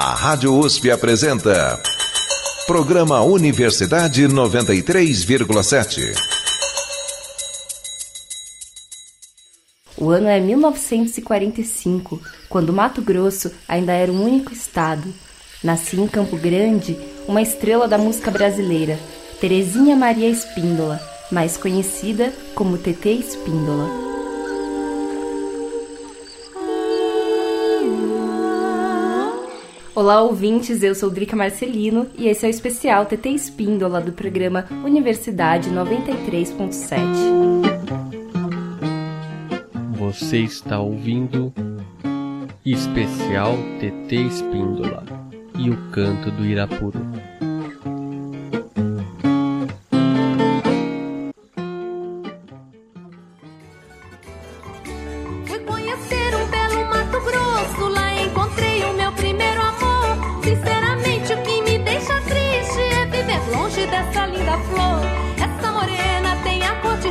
A Rádio USP apresenta. Programa Universidade 93,7. O ano é 1945, quando Mato Grosso ainda era um único estado. Nascia em Campo Grande uma estrela da música brasileira, Terezinha Maria Espíndola, mais conhecida como TT Espíndola. Olá, ouvintes, eu sou Drica Marcelino e esse é o especial TT Espíndola do programa Universidade 93.7. Você está ouvindo Especial TT Espíndola e o canto do Irapuru.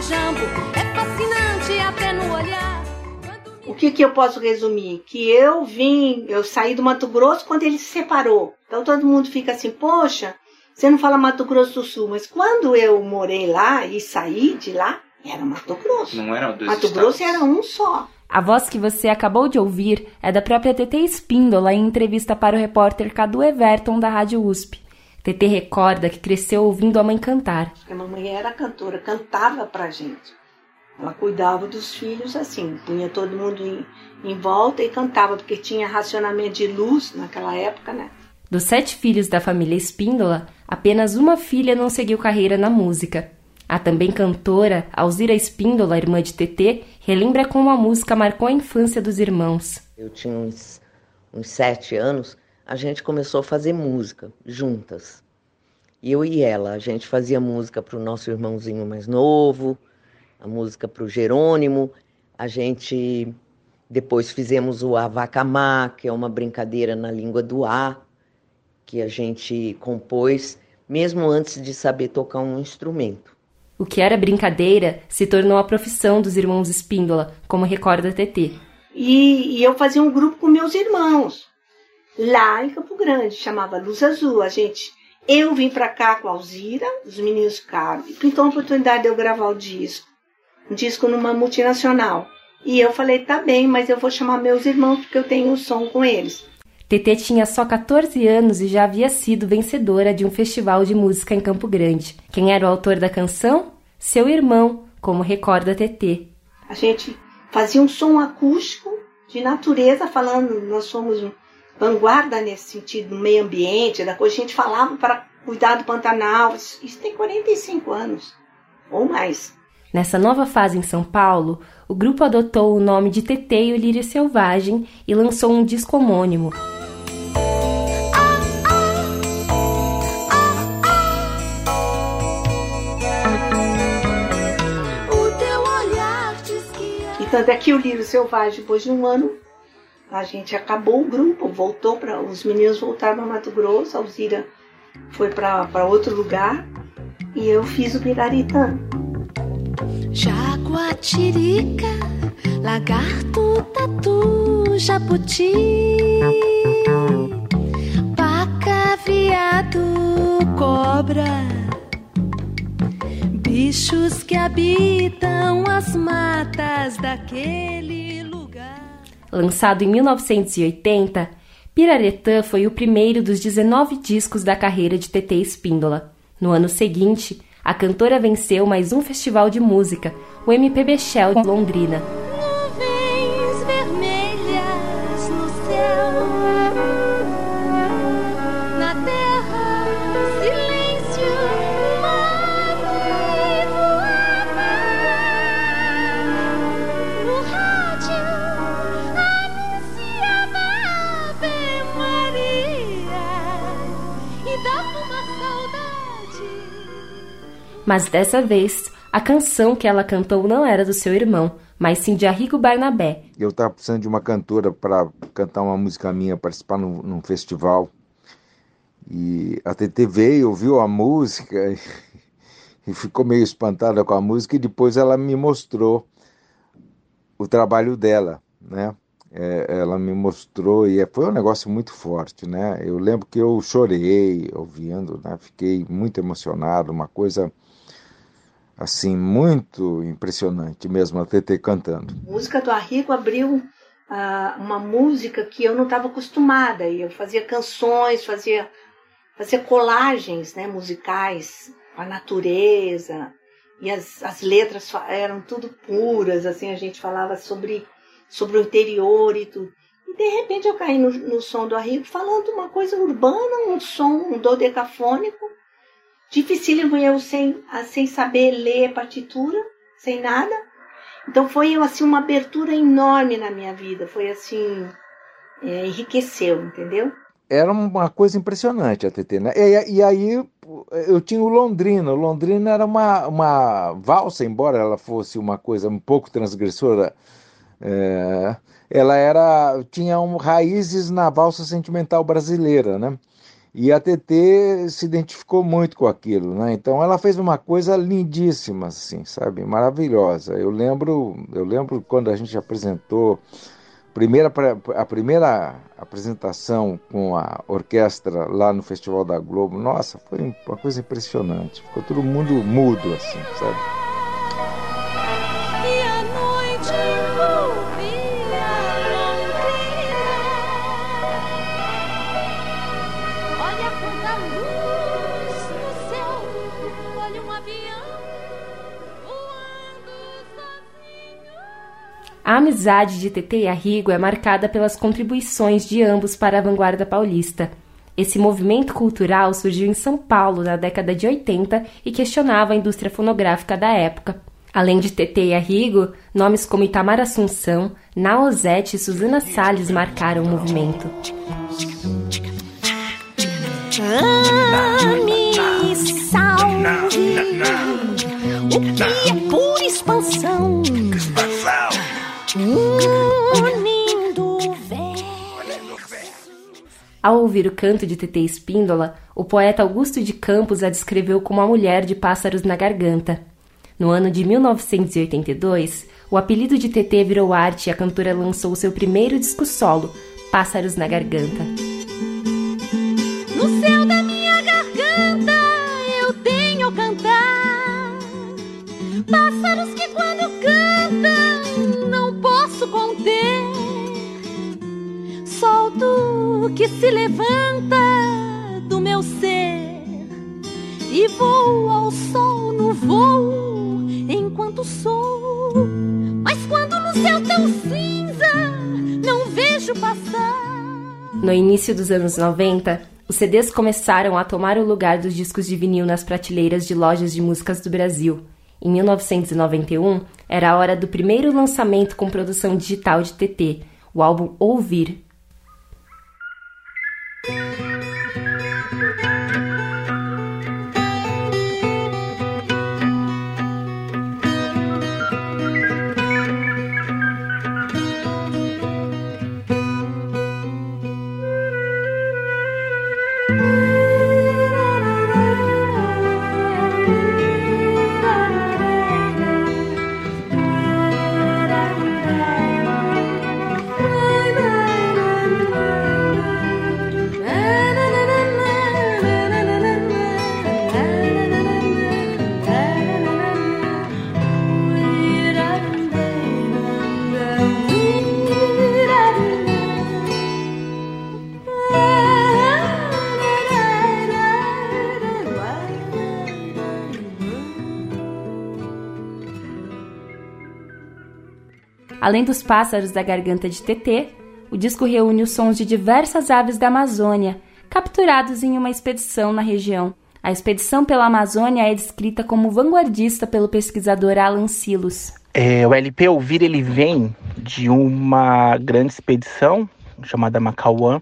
Jambo, é fascinante até no olhar. O que, que eu posso resumir? Que eu vim, eu saí do Mato Grosso quando ele se separou. Então todo mundo fica assim, poxa, você não fala Mato Grosso do Sul, mas quando eu morei lá e saí de lá, era Mato Grosso. Não eram dois Mato estados. Grosso era um só. A voz que você acabou de ouvir é da própria TT Espíndola em entrevista para o repórter Cadu Everton da Rádio USP. TT recorda que cresceu ouvindo a mãe cantar. A mamãe era cantora, cantava pra gente. Ela cuidava dos filhos assim, punha todo mundo em, em volta e cantava, porque tinha racionamento de luz naquela época, né? Dos sete filhos da família Espíndola, apenas uma filha não seguiu carreira na música. A também cantora Alzira Espíndola, irmã de TT, relembra como a música marcou a infância dos irmãos. Eu tinha uns, uns sete anos, a gente começou a fazer música juntas. Eu e ela, a gente fazia música para o nosso irmãozinho mais novo, a música para o Jerônimo, a gente depois fizemos o Avacamá, que é uma brincadeira na língua do A, que a gente compôs mesmo antes de saber tocar um instrumento. O que era brincadeira se tornou a profissão dos irmãos Espíndola, como recorda TT. E, e eu fazia um grupo com meus irmãos, lá em Campo Grande, chamava Luz Azul. A gente, eu vim pra cá com a Alzira, os meninos ficaram, e pintou a oportunidade de eu gravar o disco, um disco numa multinacional. E eu falei, tá bem, mas eu vou chamar meus irmãos porque eu tenho o som com eles. TT tinha só 14 anos e já havia sido vencedora de um festival de música em Campo Grande. Quem era o autor da canção? Seu irmão, como recorda TT. A gente fazia um som acústico de natureza, falando, nós somos um vanguarda nesse sentido, no meio ambiente, da coisa. A gente falava para cuidar do Pantanal. Isso isso tem 45 anos, ou mais. Nessa nova fase em São Paulo, o grupo adotou o nome de TT e o Lírio Selvagem e lançou um disco homônimo. é E tanto é que o Lírio Selvagem, depois de um ano, a gente acabou o grupo, voltou para. Os meninos voltaram para Mato Grosso, a Alzira foi para outro lugar, e eu fiz o Piraritã. Jaguatirica, lagarto, tatu, jabuti, paca, viado, cobra, bichos que habitam as matas daquele. Lançado em 1980, Piraretã foi o primeiro dos 19 discos da carreira de TT Espíndola. No ano seguinte, a cantora venceu mais um festival de música, o MPB Shell de Londrina. Mas dessa vez, a canção que ela cantou não era do seu irmão, mas sim de Arrigo Barnabé. Eu estava precisando de uma cantora para cantar uma música minha, participar num, num festival. E a TT veio, ouviu a música e ficou meio espantada com a música e depois ela me mostrou o trabalho dela, né? é, ela me mostrou e é, foi um negócio muito forte, né? Eu lembro que eu chorei ouvindo, né? Fiquei muito emocionado, uma coisa assim muito impressionante mesmo a TT cantando. A música do Arrigo abriu uh, uma música que eu não estava acostumada eu fazia canções, fazia fazia colagens, né, musicais, a natureza e as, as letras eram tudo puras, assim a gente falava sobre sobre o interior e tudo. E de repente eu caí no, no som do Arrigo falando uma coisa urbana, um som, um dodecafônico, dificílimo eu sem, sem saber ler partitura, sem nada. Então foi assim uma abertura enorme na minha vida, foi assim, é, enriqueceu, entendeu? Era uma coisa impressionante a TT, né? E, e, aí eu tinha o Londrina. O Londrina era uma, uma valsa, embora ela fosse uma coisa um pouco transgressora é, ela era tinha um, raízes na valsa sentimental brasileira, né? E a TT se identificou muito com aquilo, né? Então ela fez uma coisa lindíssima, assim, sabe? Maravilhosa. Eu lembro, eu lembro quando a gente apresentou primeira, a primeira apresentação com a orquestra lá no Festival da Globo. Nossa, foi uma coisa impressionante. Ficou todo mundo mudo, assim, sabe? A amizade de Tetê e Arrigo é marcada pelas contribuições de ambos para a vanguarda paulista. Esse movimento cultural surgiu em São Paulo na década de 80 e questionava a indústria fonográfica da época. Além de Tetê e Arrigo, nomes como Itamar Assunção, Naozete e Suzana Salles marcaram o movimento. Salve, o que é pura expansão ao ouvir o canto de Tetê Espíndola, o poeta Augusto de Campos a descreveu como a mulher de pássaros na garganta. No ano de 1982, o apelido de Tetê virou arte e a cantora lançou seu primeiro disco solo, Pássaros na Garganta. Posso conter. Solto que se levanta do meu ser e vou ao sol no voo enquanto sou. Mas quando no céu tão cinza não vejo passar. No início dos anos 90, os CDs começaram a tomar o lugar dos discos de vinil nas prateleiras de lojas de músicas do Brasil. Em 1991, era a hora do primeiro lançamento com produção digital de TT, o álbum Ouvir, Além dos pássaros da garganta de TT, o disco reúne os sons de diversas aves da Amazônia, capturados em uma expedição na região. A expedição pela Amazônia é descrita como vanguardista pelo pesquisador Alan Silos. É, o LP Ouvir ele vem de uma grande expedição chamada Macauã,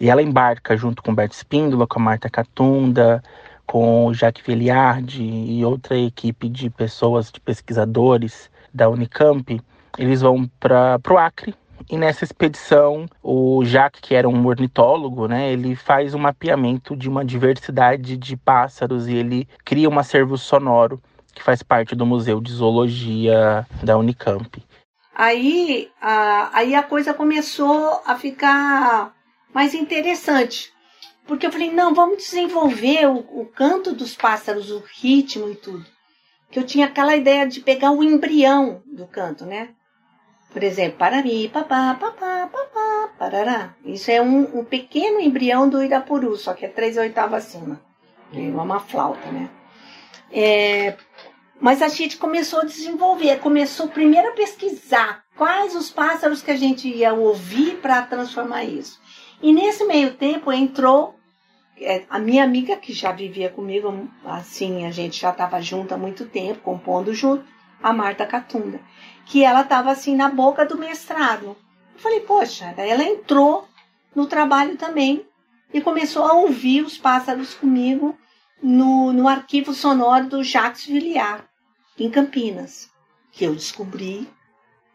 e ela embarca junto com Bert Spíndola, com a Marta Catunda, com o Jacques Villiard e outra equipe de pessoas, de pesquisadores da Unicamp, eles vão para o Acre. E nessa expedição, o Jacques, que era um ornitólogo, né, ele faz um mapeamento de uma diversidade de pássaros e ele cria um acervo sonoro que faz parte do Museu de Zoologia da Unicamp. Aí, a, aí a coisa começou a ficar mais interessante. Porque eu falei, não, vamos desenvolver o, o canto dos pássaros, o ritmo e tudo. Que eu tinha aquela ideia de pegar o embrião do canto, né? Por exemplo, parari, papá, papá, papá, parará. Isso é um, um pequeno embrião do Irapuru, só que é três oitavas acima. É uma flauta, né? É, mas a gente começou a desenvolver, começou primeiro a pesquisar quais os pássaros que a gente ia ouvir para transformar isso. E nesse meio tempo entrou é, a minha amiga, que já vivia comigo, assim, a gente já estava junto há muito tempo, compondo junto, a Marta Catunda, que ela estava assim na boca do mestrado. Eu falei, poxa, daí ela entrou no trabalho também e começou a ouvir os pássaros comigo no, no arquivo sonoro do Jacques Villiard, em Campinas, que eu descobri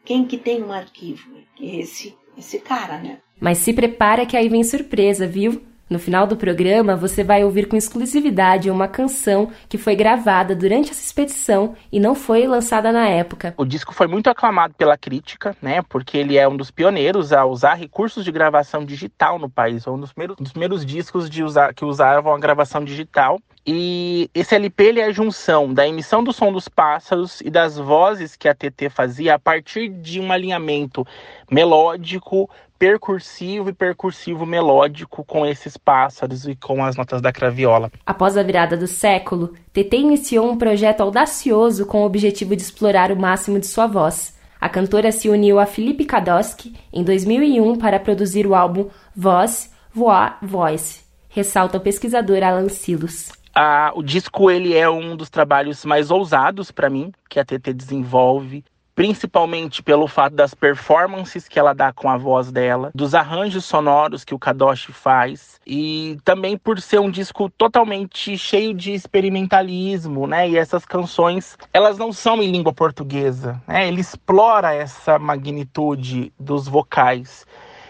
quem que tem um arquivo, esse, esse cara, né? Mas se prepara que aí vem surpresa, viu? No final do programa, você vai ouvir com exclusividade uma canção que foi gravada durante essa expedição e não foi lançada na época. O disco foi muito aclamado pela crítica, né? Porque ele é um dos pioneiros a usar recursos de gravação digital no país. Foi um dos primeiros, dos primeiros discos de usar, que usavam a gravação digital. E esse LP ele é a junção da emissão do som dos pássaros e das vozes que a TT fazia a partir de um alinhamento melódico, percursivo e percursivo melódico com esses pássaros e com as notas da craviola. Após a virada do século, TT iniciou um projeto audacioso com o objetivo de explorar o máximo de sua voz. A cantora se uniu a Felipe Kadoski em 2001 para produzir o álbum Voz, Voix, Voice, ressalta o pesquisador Alan Silos. Ah, o disco ele é um dos trabalhos mais ousados para mim que a TT desenvolve principalmente pelo fato das performances que ela dá com a voz dela, dos arranjos sonoros que o Kadoshi faz e também por ser um disco totalmente cheio de experimentalismo, né? E essas canções, elas não são em língua portuguesa, né? Ele explora essa magnitude dos vocais.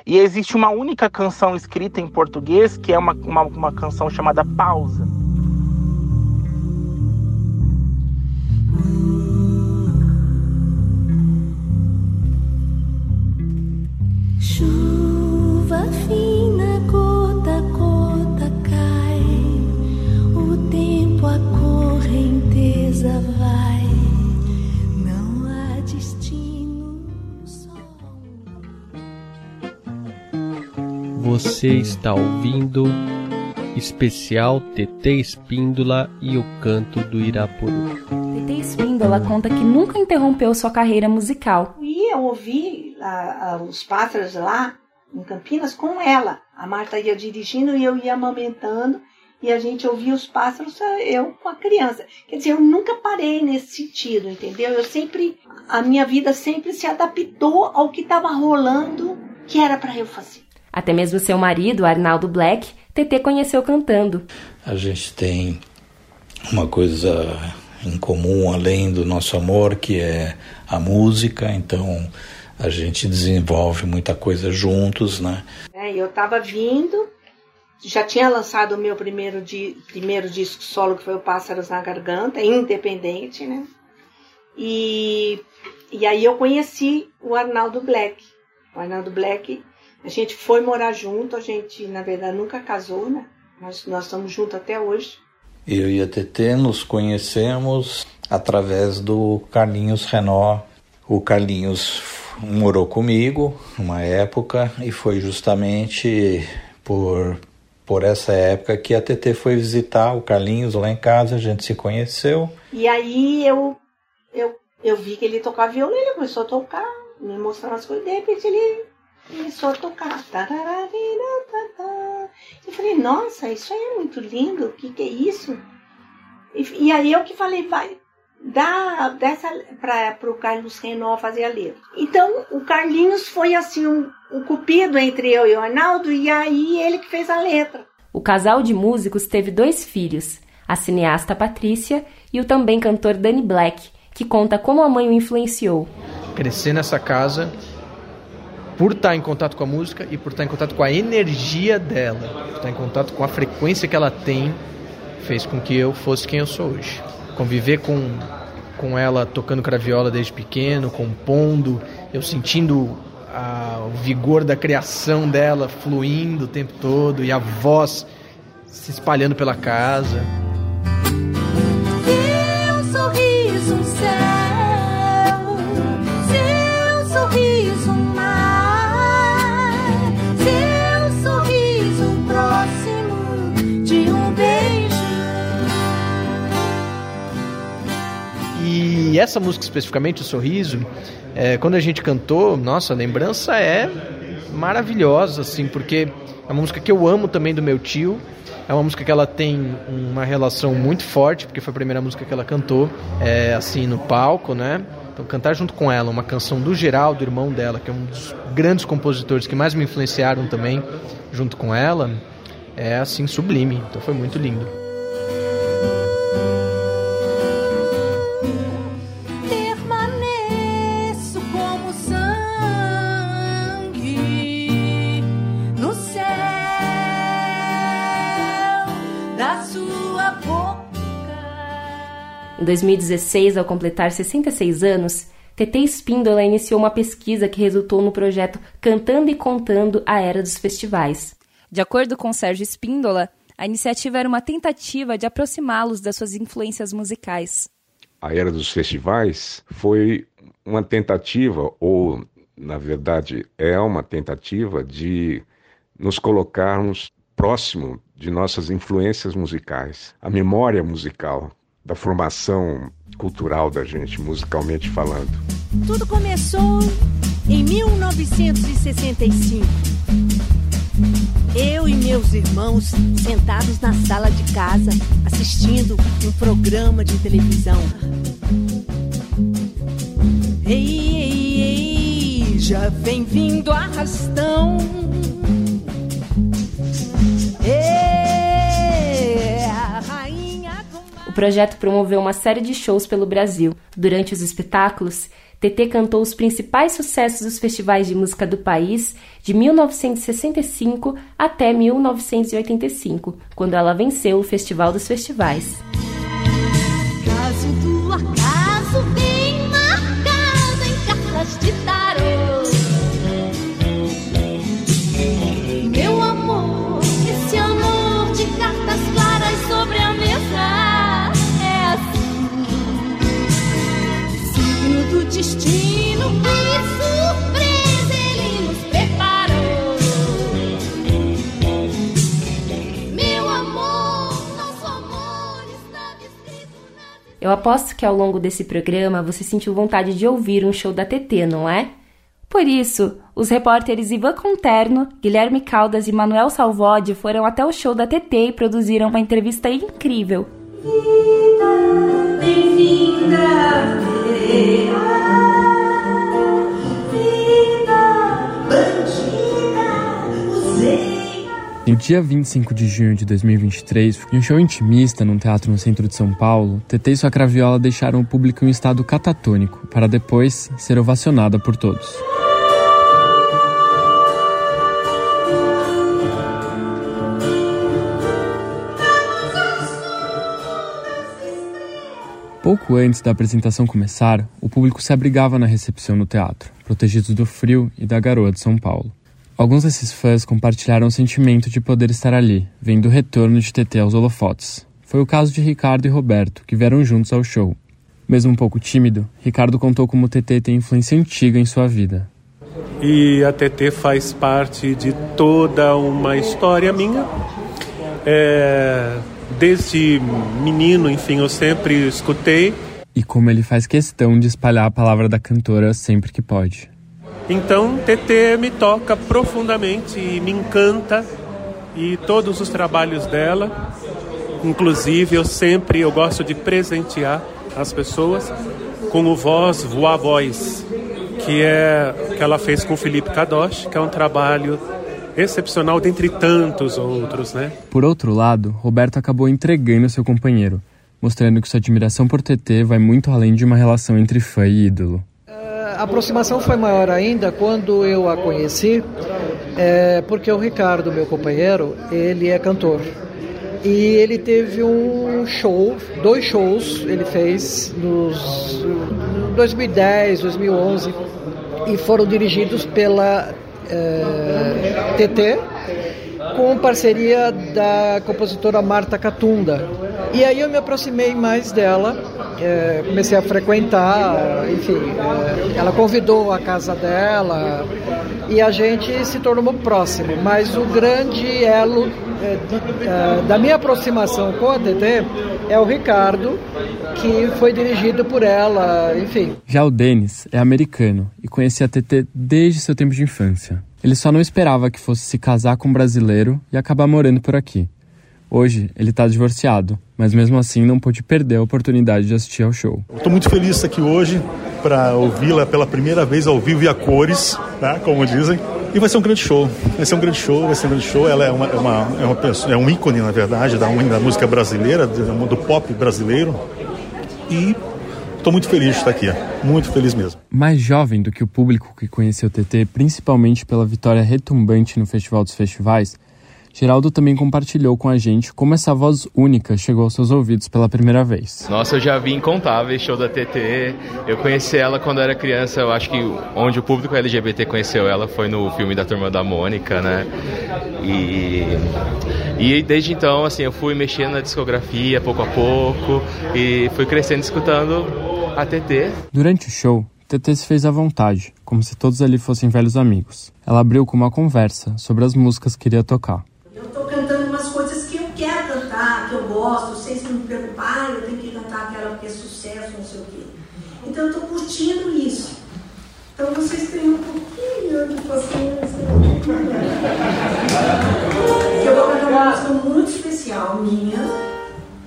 E existe uma única canção escrita em português, que é uma, uma, uma canção chamada Pausa. Chuva fina, gota a gota cai, o tempo a correnteza vai, não há destino só. Você está ouvindo especial TT Espíndola e o canto do Irapuru. TT Espíndola conta que nunca interrompeu sua carreira musical. E eu ouvi a, a, os pássaros lá em Campinas com ela. A Marta ia dirigindo e eu ia amamentando e a gente ouvia os pássaros, eu com a criança. Quer dizer, eu nunca parei nesse sentido, entendeu? Eu sempre, a minha vida sempre se adaptou ao que estava rolando, que era para eu fazer. Até mesmo seu marido, Arnaldo Black, TT conheceu cantando. A gente tem uma coisa em comum além do nosso amor, que é a música, então a gente desenvolve muita coisa juntos, né? É, eu estava vindo, já tinha lançado o meu primeiro, di primeiro disco solo, que foi o Pássaros na Garganta, independente, né? E, e aí eu conheci o Arnaldo Black. O Arnaldo Black a gente foi morar junto, a gente, na verdade, nunca casou, né? Nós, nós estamos juntos até hoje. Eu e a TT nos conhecemos através do Carlinhos Renó. O Carlinhos morou comigo uma época e foi justamente por, por essa época que a TT foi visitar o Carlinhos lá em casa, a gente se conheceu. E aí eu, eu, eu vi que ele tocava violão, ele começou a tocar, me mostrando as coisas, de repente ele começou a tocar. Eu falei, nossa, isso aí é muito lindo, o que, que é isso? E, e, aí eu que falei, vai, dá dessa para o Carlos Renó fazer a letra. Então o Carlinhos foi assim um, um cupido entre eu e o Arnaldo, e aí ele que fez a letra. O casal de músicos teve dois filhos, a cineasta Patrícia e o também cantor Danny Black, que conta como a mãe o influenciou. Crescer nessa casa por estar em contato com a música e por estar em contato com a energia dela, por estar em contato com a frequência que ela tem, fez com que eu fosse quem eu sou hoje. Conviver com, com ela tocando craviola desde pequeno, compondo eu sentindo a, o vigor da criação dela fluindo o tempo todo e a voz se espalhando pela casa. Essa música especificamente, o Sorriso, é, quando a gente cantou, nossa, a lembrança é maravilhosa, assim, porque é uma música que eu amo também do meu tio. É uma música que ela tem uma relação muito forte, porque foi a primeira música que ela cantou, é, assim, no palco, né? Então, cantar junto com ela uma canção do Geraldo, irmão dela, que é um dos grandes compositores que mais me influenciaram também, junto com ela, é, assim, sublime. Então, foi muito lindo. Em 2016, ao completar 66 anos, TT Espíndola iniciou uma pesquisa que resultou no projeto Cantando e Contando a Era dos Festivais. De acordo com Sérgio Espíndola, a iniciativa era uma tentativa de aproximá-los das suas influências musicais. A Era dos Festivais foi uma tentativa, ou na verdade é uma tentativa, de nos colocarmos próximo de nossas influências musicais, a memória musical, da formação cultural da gente, musicalmente falando. Tudo começou em 1965. Eu e meus irmãos sentados na sala de casa assistindo um programa de televisão. Ei, ei, ei, já vem vindo arrastão. O projeto promoveu uma série de shows pelo Brasil. Durante os espetáculos, TT cantou os principais sucessos dos festivais de música do país de 1965 até 1985, quando ela venceu o Festival dos Festivais. Eu aposto que ao longo desse programa você sentiu vontade de ouvir um show da TT, não é? Por isso, os repórteres Ivan Conterno, Guilherme Caldas e Manuel Salvodi foram até o show da TT e produziram uma entrevista incrível. Bem-vinda, dia 25 de junho de 2023, em um show intimista num teatro no centro de São Paulo, TT e sua craviola deixaram o público em um estado catatônico, para depois ser ovacionada por todos. Pouco antes da apresentação começar, o público se abrigava na recepção no teatro, protegidos do frio e da garoa de São Paulo. Alguns desses fãs compartilharam o sentimento de poder estar ali, vendo o retorno de TT aos holofotes. Foi o caso de Ricardo e Roberto, que vieram juntos ao show. Mesmo um pouco tímido, Ricardo contou como o TT tem influência antiga em sua vida. E a TT faz parte de toda uma história minha. É, desde menino, enfim, eu sempre escutei. E como ele faz questão de espalhar a palavra da cantora sempre que pode. Então, TT me toca profundamente e me encanta e todos os trabalhos dela, inclusive eu sempre eu gosto de presentear as pessoas com o Voz Voa Voz, que é que ela fez com Felipe Kadosh, que é um trabalho excepcional dentre tantos outros, né? Por outro lado, Roberto acabou entregando seu companheiro, mostrando que sua admiração por TT vai muito além de uma relação entre fã e ídolo. A aproximação foi maior ainda quando eu a conheci, é, porque o Ricardo, meu companheiro, ele é cantor. E ele teve um show, dois shows ele fez nos 2010, 2011. e foram dirigidos pela é, TT com parceria da compositora Marta Catunda. E aí eu me aproximei mais dela, é, comecei a frequentar, enfim, é, ela convidou a casa dela e a gente se tornou próximo. Mas o grande elo é, é, da minha aproximação com a TT é o Ricardo, que foi dirigido por ela, enfim. Já o Denis é americano e conhecia a TT desde seu tempo de infância. Ele só não esperava que fosse se casar com um brasileiro e acabar morando por aqui. Hoje, ele está divorciado, mas mesmo assim não pôde perder a oportunidade de assistir ao show. Estou muito feliz de estar aqui hoje para ouvi-la pela primeira vez ao vivo e a cores, né, como dizem. E vai ser um grande show, vai ser um grande show, vai ser um grande show. Ela é, uma, é, uma, é, uma pessoa, é um ícone, na verdade, da, da música brasileira, do pop brasileiro. E Estou muito feliz de estar aqui, muito feliz mesmo. Mais jovem do que o público que conheceu o TT, principalmente pela vitória retumbante no Festival dos Festivais, Geraldo também compartilhou com a gente como essa voz única chegou aos seus ouvidos pela primeira vez. Nossa, eu já vi incontáveis show da TT. Eu conheci ela quando era criança. Eu acho que onde o público LGBT conheceu ela foi no filme da Turma da Mônica, né? E, e desde então, assim, eu fui mexendo na discografia pouco a pouco e fui crescendo escutando a TT. Durante o show, TT se fez à vontade, como se todos ali fossem velhos amigos. Ela abriu com uma conversa sobre as músicas que iria tocar. Cantar, que eu gosto, sem se me preocupar, eu tenho que cantar aquela que é sucesso, não sei o quê. Então eu estou curtindo isso. Então vocês têm um pouquinho de paciência. Eu vou cantar uma música muito especial minha,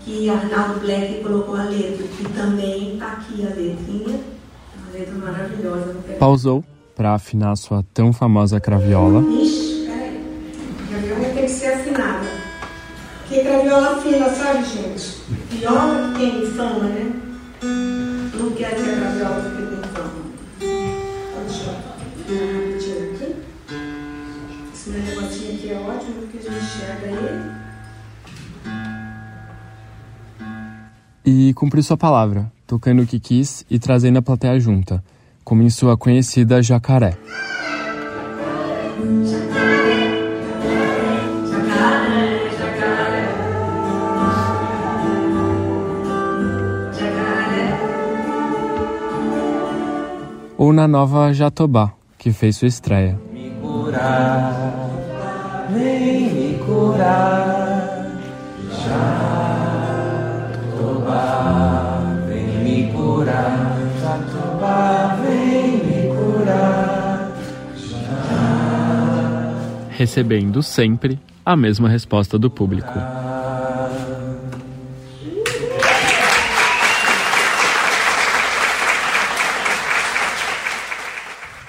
que Arnaldo Black colocou a letra, que também está aqui a letrinha. Uma letra maravilhosa. Pausou para afinar sua tão famosa craviola. Ixi, Afina, sabe, gente? Viola que tem fama, né? Não quer que a craviola fique com fama. Pode deixar. Tira aqui. Esse meu negocinho aqui é ótimo, porque a gente enxerga ele. E cumpriu sua palavra, tocando o que quis e trazendo a plateia junta, como em sua conhecida Jacaré. Ou na nova Jatobá, que fez sua estreia. Me curar, vem me curar, Jatobá, vem me curar, Jatobá, vem me curar. Recebendo sempre a mesma resposta do público.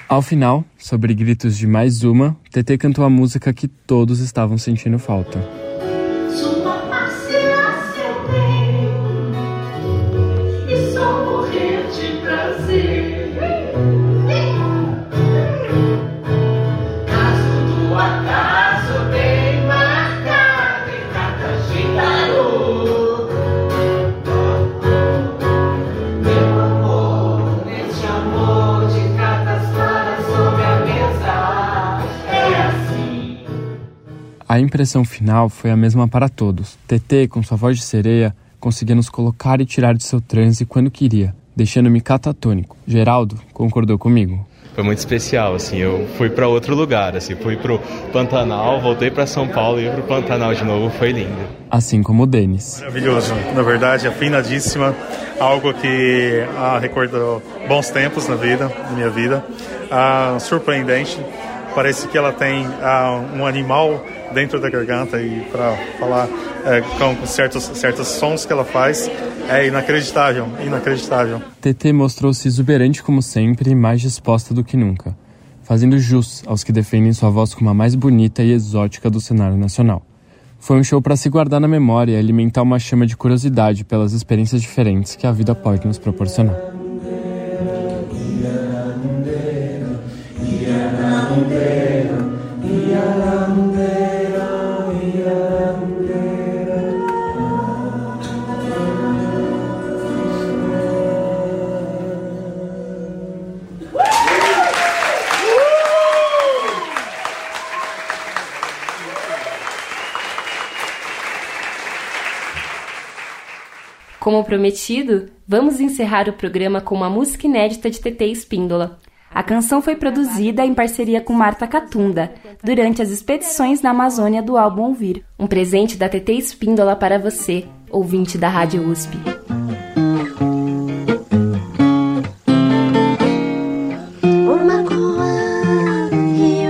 Ao final, sobre gritos de mais uma, TT cantou a música que todos estavam sentindo falta. Impressão final foi a mesma para todos. TT, com sua voz de sereia, conseguia nos colocar e tirar de seu transe quando queria, deixando-me catatônico. Geraldo concordou comigo. Foi muito especial, assim, eu fui para outro lugar, assim, fui pro Pantanal, voltei para São Paulo e pro Pantanal de novo, foi lindo. Assim como o Denis. Maravilhoso, na verdade, afinadíssima, algo que ah, recordou bons tempos na vida, na minha vida, ah, surpreendente. Parece que ela tem ah, um animal dentro da garganta e para falar eh, com certos certos sons que ela faz é inacreditável, inacreditável. TT mostrou-se exuberante como sempre e mais disposta do que nunca, fazendo jus aos que defendem sua voz como a mais bonita e exótica do cenário nacional. Foi um show para se guardar na memória e alimentar uma chama de curiosidade pelas experiências diferentes que a vida pode nos proporcionar. Prometido, vamos encerrar o programa com uma música inédita de TT Espíndola. A canção foi produzida em parceria com Marta Catunda, durante as expedições na Amazônia do álbum Ouvir. Um presente da TT Espíndola para você, ouvinte da Rádio USP. Uma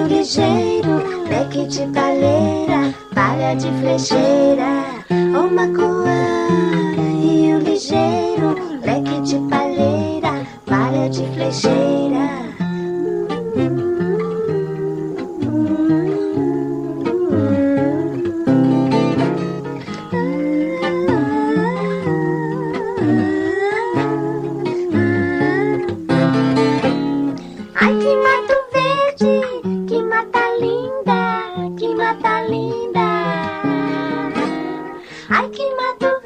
ligeiro, leque de baleira, palha de flecheira. Uma coa, Ai, que mato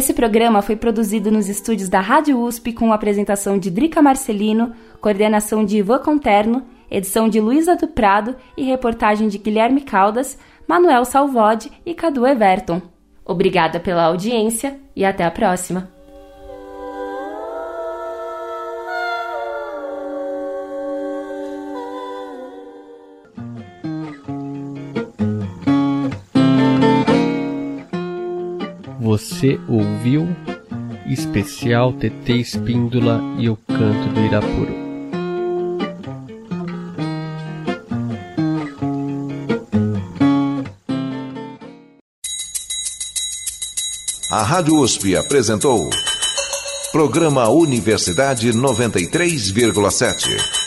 Esse programa foi produzido nos estúdios da Rádio USP com a apresentação de Drica Marcelino, coordenação de Ivan Conterno, edição de Luísa do Prado e reportagem de Guilherme Caldas, Manuel Salvode e Cadu Everton. Obrigada pela audiência e até a próxima. Você ouviu especial TT Espíndola e o Canto do Irapuru. A Rádio USP apresentou Programa Universidade 93,7.